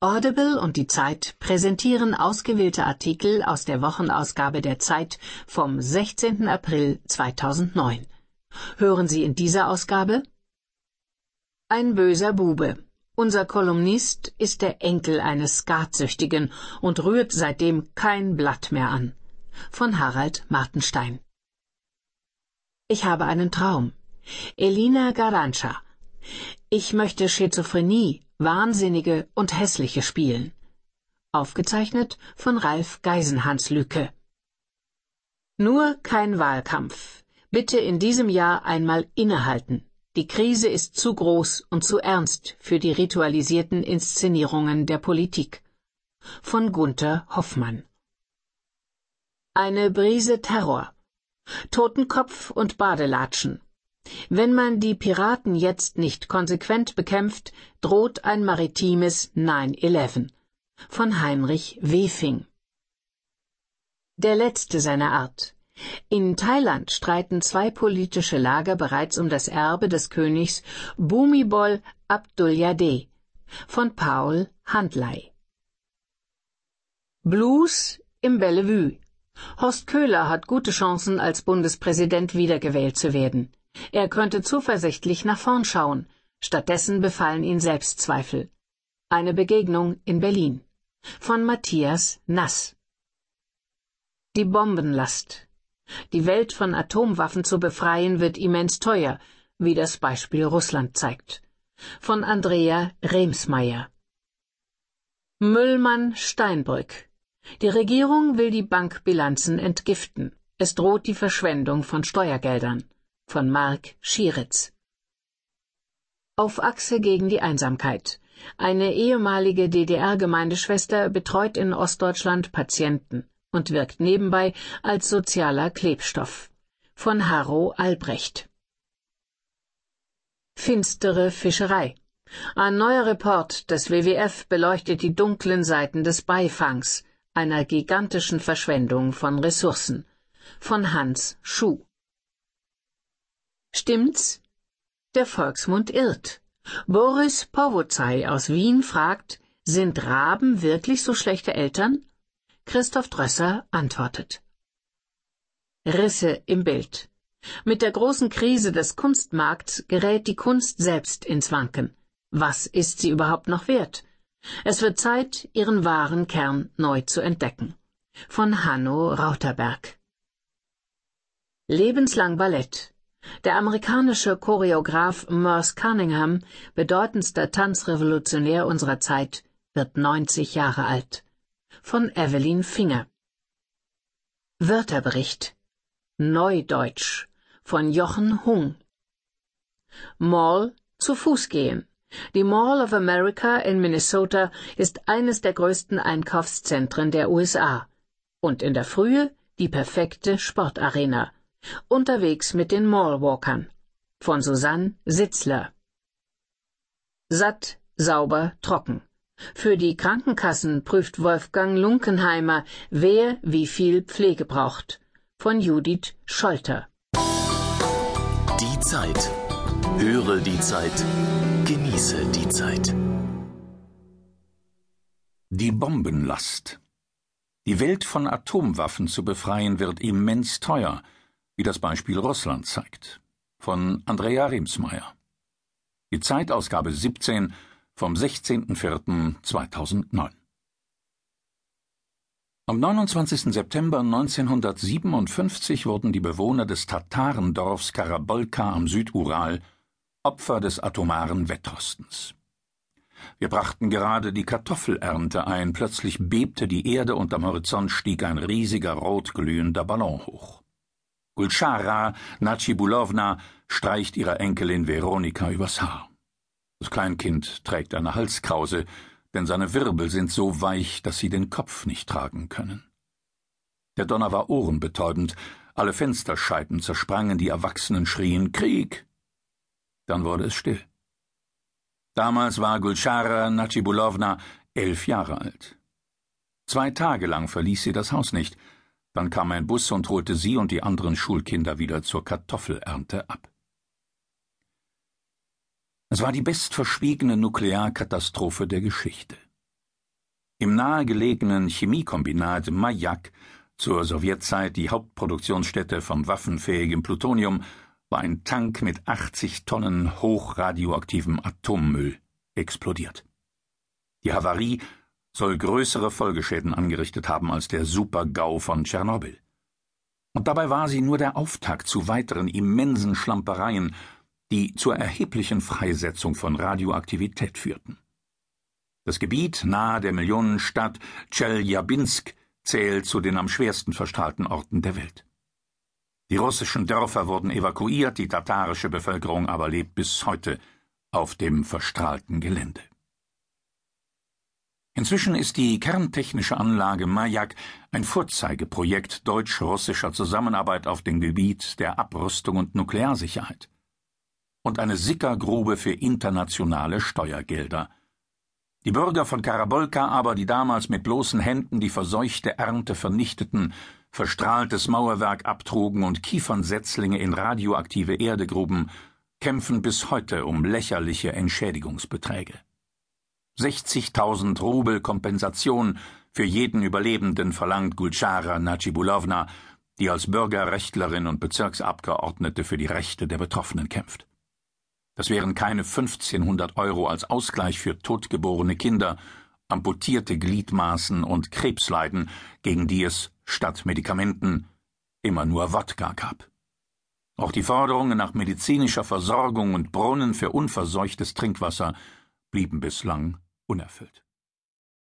Audible und die Zeit präsentieren ausgewählte Artikel aus der Wochenausgabe der Zeit vom 16. April 2009. Hören Sie in dieser Ausgabe Ein böser Bube. Unser Kolumnist ist der Enkel eines Skatsüchtigen und rührt seitdem kein Blatt mehr an. Von Harald Martenstein. Ich habe einen Traum. Elina Garancha. Ich möchte Schizophrenie, Wahnsinnige und Hässliche spielen. Aufgezeichnet von Ralf Geisenhans Lücke. Nur kein Wahlkampf. Bitte in diesem Jahr einmal innehalten. Die Krise ist zu groß und zu ernst für die ritualisierten Inszenierungen der Politik. Von Gunther Hoffmann. Eine Brise Terror. Totenkopf und Badelatschen. Wenn man die Piraten jetzt nicht konsequent bekämpft, droht ein maritimes 9-11 von Heinrich Wefing. Der letzte seiner Art. In Thailand streiten zwei politische Lager bereits um das Erbe des Königs Bhumibol Abdulyadeh von Paul Handley. Blues im Bellevue. Horst Köhler hat gute Chancen, als Bundespräsident wiedergewählt zu werden. Er könnte zuversichtlich nach vorn schauen, stattdessen befallen ihn Selbstzweifel. Eine Begegnung in Berlin. Von Matthias Nass. Die Bombenlast. Die Welt von Atomwaffen zu befreien wird immens teuer, wie das Beispiel Russland zeigt. Von Andrea Remsmeier. Müllmann Steinbrück. Die Regierung will die Bankbilanzen entgiften. Es droht die Verschwendung von Steuergeldern von Mark Schieritz. Auf Achse gegen die Einsamkeit. Eine ehemalige DDR-Gemeindeschwester betreut in Ostdeutschland Patienten und wirkt nebenbei als sozialer Klebstoff. Von Harro Albrecht. Finstere Fischerei. Ein neuer Report des WWF beleuchtet die dunklen Seiten des Beifangs, einer gigantischen Verschwendung von Ressourcen. Von Hans Schuh. Stimmt's? Der Volksmund irrt. Boris Powozai aus Wien fragt, sind Raben wirklich so schlechte Eltern? Christoph Drösser antwortet. Risse im Bild. Mit der großen Krise des Kunstmarkts gerät die Kunst selbst ins Wanken. Was ist sie überhaupt noch wert? Es wird Zeit, ihren wahren Kern neu zu entdecken. Von Hanno Rauterberg. Lebenslang Ballett. Der amerikanische Choreograf Merce Cunningham, bedeutendster Tanzrevolutionär unserer Zeit, wird 90 Jahre alt. Von Evelyn Finger. Wörterbericht. Neudeutsch. Von Jochen Hung. Mall zu Fuß gehen. Die Mall of America in Minnesota ist eines der größten Einkaufszentren der USA und in der Frühe die perfekte Sportarena. Unterwegs mit den Mallwalkern von Susanne Sitzler. Satt, sauber, trocken. Für die Krankenkassen prüft Wolfgang Lunkenheimer, wer wie viel Pflege braucht. Von Judith Scholter. Die Zeit. Höre die Zeit. Genieße die Zeit. Die Bombenlast. Die Welt von Atomwaffen zu befreien wird immens teuer wie das Beispiel Russland zeigt. Von Andrea Remsmeier. Die Zeitausgabe 17 vom 16.04.2009. Am 29. September 1957 wurden die Bewohner des Tatarendorfs Karabolka am Südural Opfer des atomaren Wettrostens. Wir brachten gerade die Kartoffelernte ein, plötzlich bebte die Erde und am Horizont stieg ein riesiger rotglühender Ballon hoch. Gulchara Natschibulowna streicht ihrer Enkelin Veronika übers Haar. Das Kleinkind trägt eine Halskrause, denn seine Wirbel sind so weich, dass sie den Kopf nicht tragen können. Der Donner war ohrenbetäubend, alle Fensterscheiben zersprangen, die Erwachsenen schrien Krieg. Dann wurde es still. Damals war Gulchara Natschibulowna elf Jahre alt. Zwei Tage lang verließ sie das Haus nicht, dann kam ein Bus und holte sie und die anderen Schulkinder wieder zur Kartoffelernte ab. Es war die bestverschwiegene Nuklearkatastrophe der Geschichte. Im nahegelegenen Chemiekombinat Majak, zur Sowjetzeit die Hauptproduktionsstätte von waffenfähigem Plutonium, war ein Tank mit 80 Tonnen hochradioaktivem Atommüll explodiert. Die Havarie soll größere Folgeschäden angerichtet haben als der Super-GAU von Tschernobyl. Und dabei war sie nur der Auftakt zu weiteren immensen Schlampereien, die zur erheblichen Freisetzung von Radioaktivität führten. Das Gebiet nahe der Millionenstadt Tscheljabinsk zählt zu den am schwersten verstrahlten Orten der Welt. Die russischen Dörfer wurden evakuiert, die tatarische Bevölkerung aber lebt bis heute auf dem verstrahlten Gelände. Inzwischen ist die kerntechnische Anlage Majak ein Vorzeigeprojekt deutsch-russischer Zusammenarbeit auf dem Gebiet der Abrüstung und Nuklearsicherheit. Und eine Sickergrube für internationale Steuergelder. Die Bürger von Karabolka aber, die damals mit bloßen Händen die verseuchte Ernte vernichteten, verstrahltes Mauerwerk abtrugen und Kiefernsetzlinge in radioaktive Erde gruben, kämpfen bis heute um lächerliche Entschädigungsbeträge. 60.000 Rubel Kompensation für jeden Überlebenden verlangt Gulchara Najibulowna, die als Bürgerrechtlerin und Bezirksabgeordnete für die Rechte der Betroffenen kämpft. Das wären keine 1500 Euro als Ausgleich für totgeborene Kinder, amputierte Gliedmaßen und Krebsleiden, gegen die es statt Medikamenten immer nur Wodka gab. Auch die Forderungen nach medizinischer Versorgung und Brunnen für unverseuchtes Trinkwasser blieben bislang unerfüllt.